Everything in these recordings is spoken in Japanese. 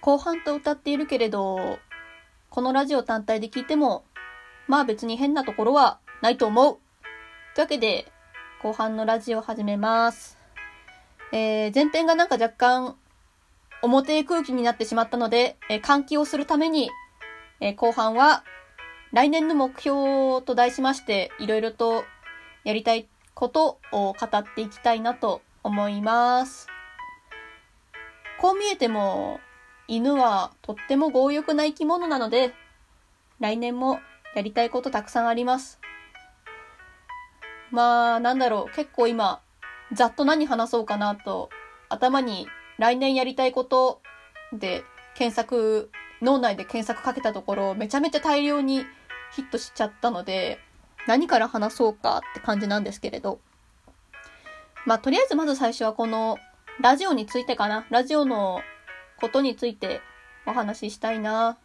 後半と歌っているけれど、このラジオ単体で聞いても、まあ別に変なところはないと思う。というわけで、後半のラジオ始めます。えー、前編がなんか若干、表空気になってしまったので、えー、換気をするために、えー、後半は、来年の目標と題しまして、いろいろとやりたいことを語っていきたいなと思います。こう見えても、犬はとっても強欲な生き物なので、来年もやりたいことたくさんあります。まあ、なんだろう、結構今、ざっと何話そうかなと、頭に来年やりたいことで検索、脳内で検索かけたところ、めちゃめちゃ大量にヒットしちゃったので、何から話そうかって感じなんですけれど。まあ、とりあえずまず最初はこのラジオについてかな。ラジオのことについてお話ししたいな。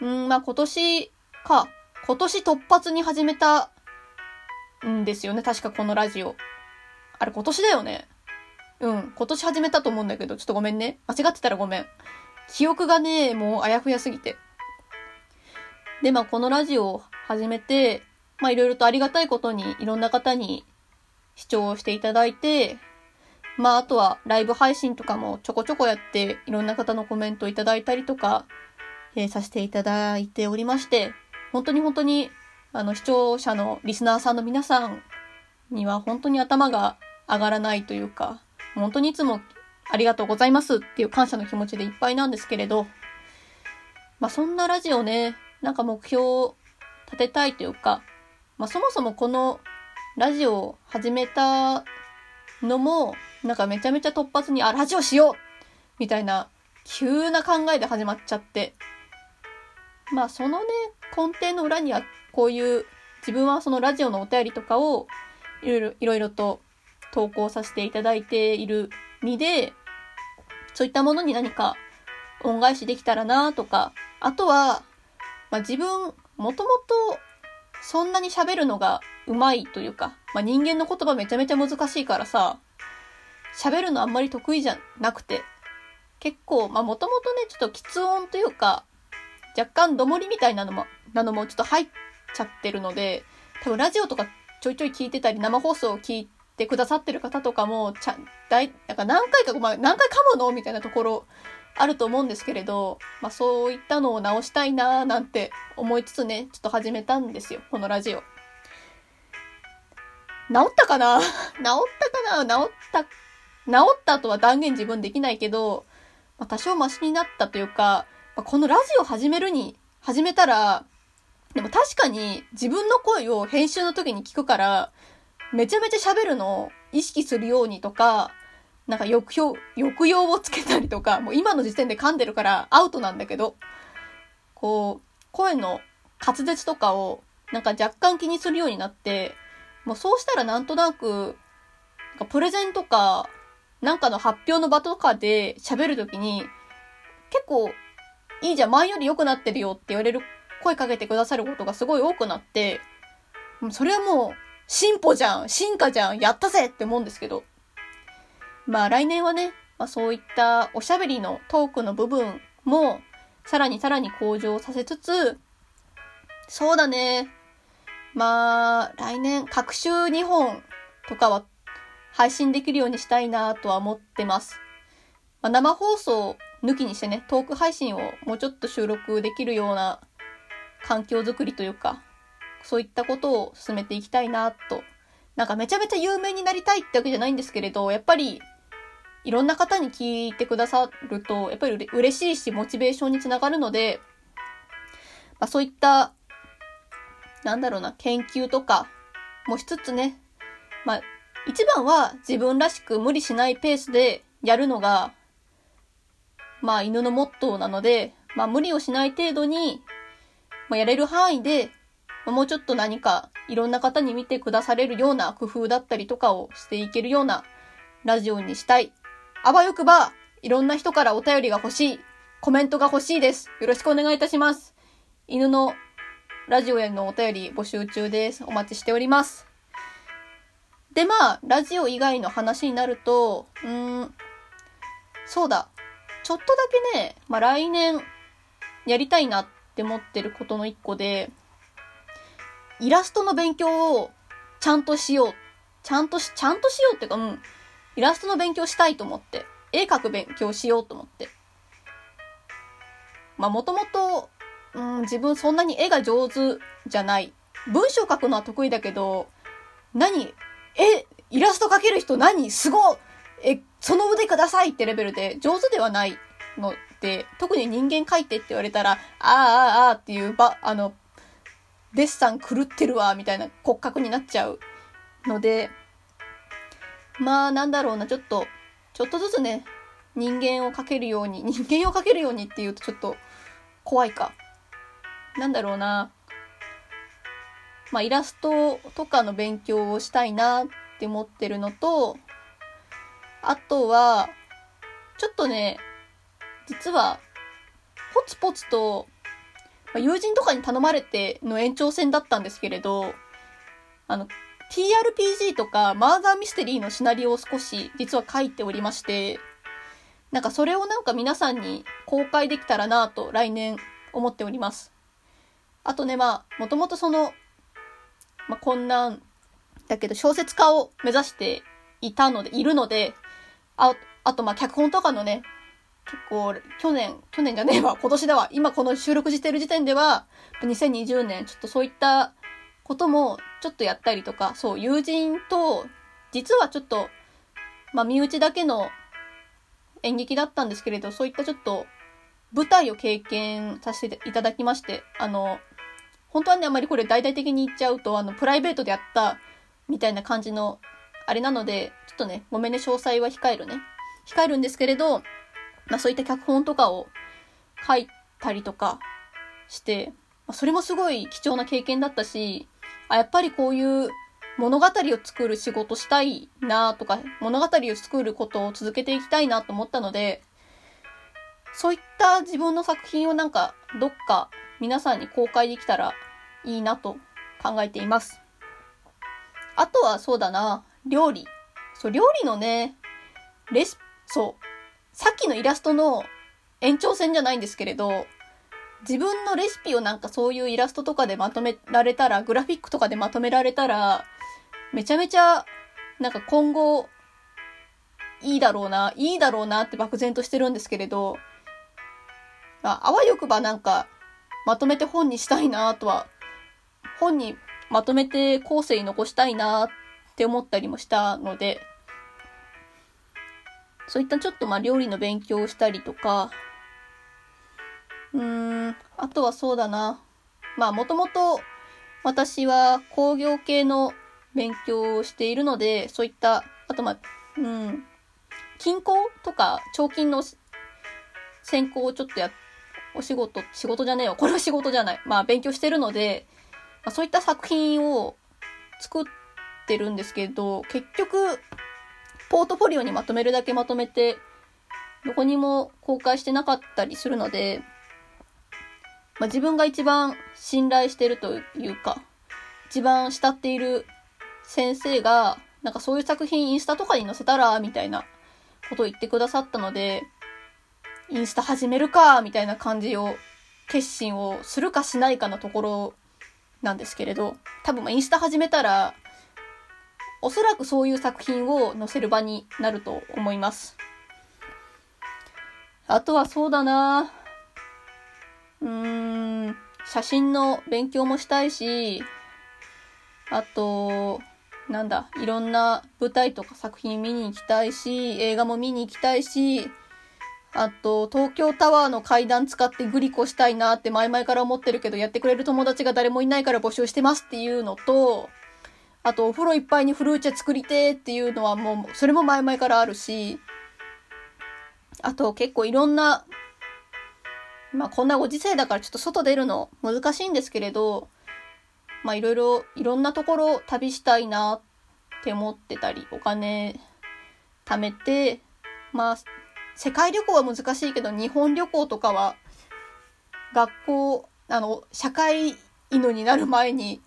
うん、まあ今年か。今年突発に始めたんですよね。確かこのラジオ。あれ今年だよね。うん。今年始めたと思うんだけど、ちょっとごめんね。間違ってたらごめん。記憶がね、もうあやふやすぎて。で、まあこのラジオを始めて、まあいろいろとありがたいことにいろんな方に視聴していただいて、まああとはライブ配信とかもちょこちょこやっていろんな方のコメントをいただいたりとか、えー、させていただいておりまして、本当に本当にあの視聴者のリスナーさんの皆さんには本当に頭が上がらないというか、本当にいつもありがとうございますっていう感謝の気持ちでいっぱいなんですけれど、まあそんなラジオね、なんか目標を立てたいというか、まあそもそもこのラジオを始めたのも、なんかめちゃめちゃ突発に、あ、ラジオしようみたいな、急な考えで始まっちゃって。まあそのね、根底の裏にはこういう、自分はそのラジオのお便りとかを、いろいろ、いろいろと投稿させていただいている身で、そういったものに何か恩返しできたらなとか、あとは、まあ自分、もともとそんなに喋るのが上手いというか、まあ、人間の言葉めちゃめちゃ難しいからさ、喋るのあんまり得意じゃなくて、結構、まあもともとね、ちょっと喫音というか、若干どもりみたいなのも、なのもちょっと入っちゃってるので、多分ラジオとかちょいちょい聞いてたり、生放送を聞いてくださってる方とかも、ちゃん、だい、なんか何回か、まあ、何回噛むのみたいなところあると思うんですけれど、まあそういったのを直したいなーなんて思いつつね、ちょっと始めたんですよ、このラジオ。治ったかな？治ったかな？治った、治ったとは断言自分できないけど、まあ、多少マシになったというか、まあ、このラジオ始めるに、始めたら、でも確かに自分の声を編集の時に聞くから、めちゃめちゃ喋るのを意識するようにとか、なんか抑揚、抑揚をつけたりとか、もう今の時点で噛んでるからアウトなんだけど、こう、声の滑舌とかをなんか若干気にするようになって、もうそうしたらなんとなく、なプレゼンとか、なんかの発表の場とかで喋るときに、結構、いいじゃん、前より良くなってるよって言われる、声かけてくださることがすごい多くなって、それはもう、進歩じゃん、進化じゃん、やったぜって思うんですけど。まあ来年はね、まあ、そういったおしゃべりのトークの部分も、さらにさらに向上させつつ、そうだね。まあ、来年、各週2本とかは配信できるようにしたいなとは思ってます。まあ、生放送抜きにしてね、トーク配信をもうちょっと収録できるような環境づくりというか、そういったことを進めていきたいなと。なんかめちゃめちゃ有名になりたいってわけじゃないんですけれど、やっぱりいろんな方に聞いてくださると、やっぱり嬉しいし、モチベーションにつながるので、まあ、そういったなんだろうな、研究とかもしつつね、まあ、一番は自分らしく無理しないペースでやるのが、まあ、犬のモットーなので、まあ、無理をしない程度に、まあ、やれる範囲で、まあ、もうちょっと何かいろんな方に見てくだされるような工夫だったりとかをしていけるようなラジオにしたい。あばよくば、いろんな人からお便りが欲しい。コメントが欲しいです。よろしくお願いいたします。犬のラジオへのお便り募集中です。お待ちしております。で、まあ、ラジオ以外の話になると、うーん、そうだ。ちょっとだけね、まあ来年やりたいなって思ってることの一個で、イラストの勉強をちゃんとしよう。ちゃんとし、ちゃんとしようっていうか、うん。イラストの勉強したいと思って。絵描く勉強しようと思って。まあもともと、うん、自分そんなに絵が上手じゃない。文章書くのは得意だけど、何え、イラスト描ける人何？すごえ、その腕くださいってレベルで上手ではないので、特に人間描いてって言われたら、ああ、ああ、あっていうば、あの、デッサン狂ってるわ、みたいな骨格になっちゃうので、まあなんだろうな、ちょっと、ちょっとずつね、人間を描けるように、人間を描けるようにっていうとちょっと怖いか。なんだろうな。まあイラストとかの勉強をしたいなって思ってるのと、あとは、ちょっとね、実は、ポツポツとまあ、友人とかに頼まれての延長戦だったんですけれど、あの、TRPG とかマーダーミステリーのシナリオを少し実は書いておりまして、なんかそれをなんか皆さんに公開できたらなと来年思っております。あとね、まあ、もともとその、まあ、こんなんだけど小説家を目指していたので、いるので、あ、あとまあ脚本とかのね、結構、去年、去年じゃねえわ、今年だわ。今この収録してる時点では、2020年、ちょっとそういったこともちょっとやったりとか、そう、友人と、実はちょっと、まあ、身内だけの演劇だったんですけれど、そういったちょっと、舞台を経験させていただきまして、あの、本当はね、あまりこれ大々的に言っちゃうと、あの、プライベートでやった、みたいな感じの、あれなので、ちょっとね、ごめんね、詳細は控えるね。控えるんですけれど、まあそういった脚本とかを書いたりとかして、まあ、それもすごい貴重な経験だったし、あ、やっぱりこういう物語を作る仕事したいなとか、物語を作ることを続けていきたいなと思ったので、そういった自分の作品をなんかどっか皆さんに公開できたらいいなと考えています。あとはそうだな、料理。そう、料理のね、レシピ、そう、さっきのイラストの延長線じゃないんですけれど、自分のレシピをなんかそういうイラストとかでまとめられたら、グラフィックとかでまとめられたら、めちゃめちゃ、なんか今後、いいだろうな、いいだろうなって漠然としてるんですけれど、ああわよくばなんか、まとめて本にしたいなとは、本にまとめて後世に残したいなって思ったりもしたので、そういったちょっとまあ料理の勉強をしたりとか、うーん、あとはそうだな。まあもともと私は工業系の勉強をしているので、そういった、あとまあ、うん、金工とか彫金の専攻をちょっとやって、お仕事、仕事じゃねえよ。これは仕事じゃない。まあ勉強してるので、まあ、そういった作品を作ってるんですけど、結局、ポートフォリオにまとめるだけまとめて、どこにも公開してなかったりするので、まあ、自分が一番信頼してるというか、一番慕っている先生が、なんかそういう作品インスタとかに載せたら、みたいなことを言ってくださったので、インスタ始めるか、みたいな感じを、決心をするかしないかのところなんですけれど、多分まあインスタ始めたら、おそらくそういう作品を載せる場になると思います。あとはそうだなうーん、写真の勉強もしたいし、あと、なんだ、いろんな舞台とか作品見に行きたいし、映画も見に行きたいし、あと、東京タワーの階段使ってグリコしたいなって前々から思ってるけど、やってくれる友達が誰もいないから募集してますっていうのと、あとお風呂いっぱいにフルーチェ作りてーっていうのはもう、それも前々からあるし、あと結構いろんな、まあこんなご時世だからちょっと外出るの難しいんですけれど、まあいろいろ、いろんなところ旅したいなって思ってたり、お金貯めて、まあ世界旅行は難しいけど日本旅行とかは学校、あの、社会犬になる前に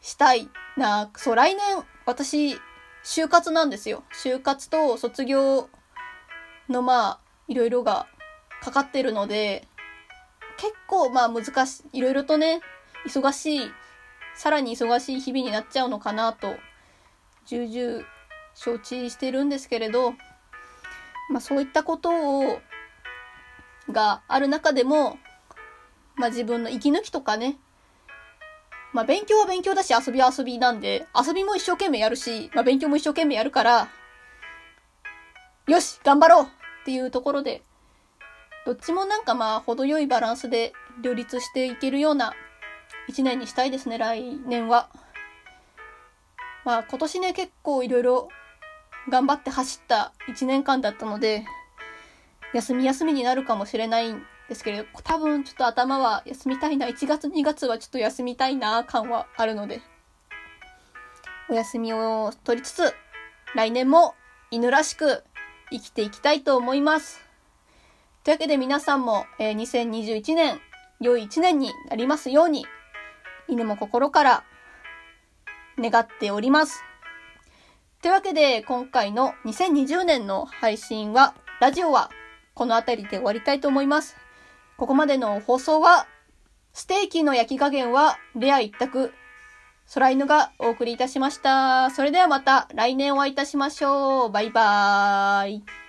したいな、そう、来年、私、就活なんですよ。就活と卒業の、まあ、いろいろがかかってるので、結構まあ難しい、いろいろとね、忙しい、さらに忙しい日々になっちゃうのかなと、重々承知してるんですけれど、まあそういったことを、がある中でも、まあ自分の息抜きとかね、まあ勉強は勉強だし遊びは遊びなんで、遊びも一生懸命やるし、まあ勉強も一生懸命やるから、よし頑張ろうっていうところで、どっちもなんかまあ程よいバランスで両立していけるような一年にしたいですね、来年は。まあ今年ね結構いろいろ頑張って走った一年間だったので、休み休みになるかもしれないんですけれど、多分ちょっと頭は休みたいな、1月2月はちょっと休みたいな感はあるので、お休みを取りつつ、来年も犬らしく生きていきたいと思います。というわけで皆さんも、えー、2021年、良い1年になりますように、犬も心から願っております。というわけで、今回の2020年の配信は、ラジオはこの辺りで終わりたいと思います。ここまでの放送は、ステーキの焼き加減はレア一択、空犬がお送りいたしました。それではまた来年お会いいたしましょう。バイバーイ。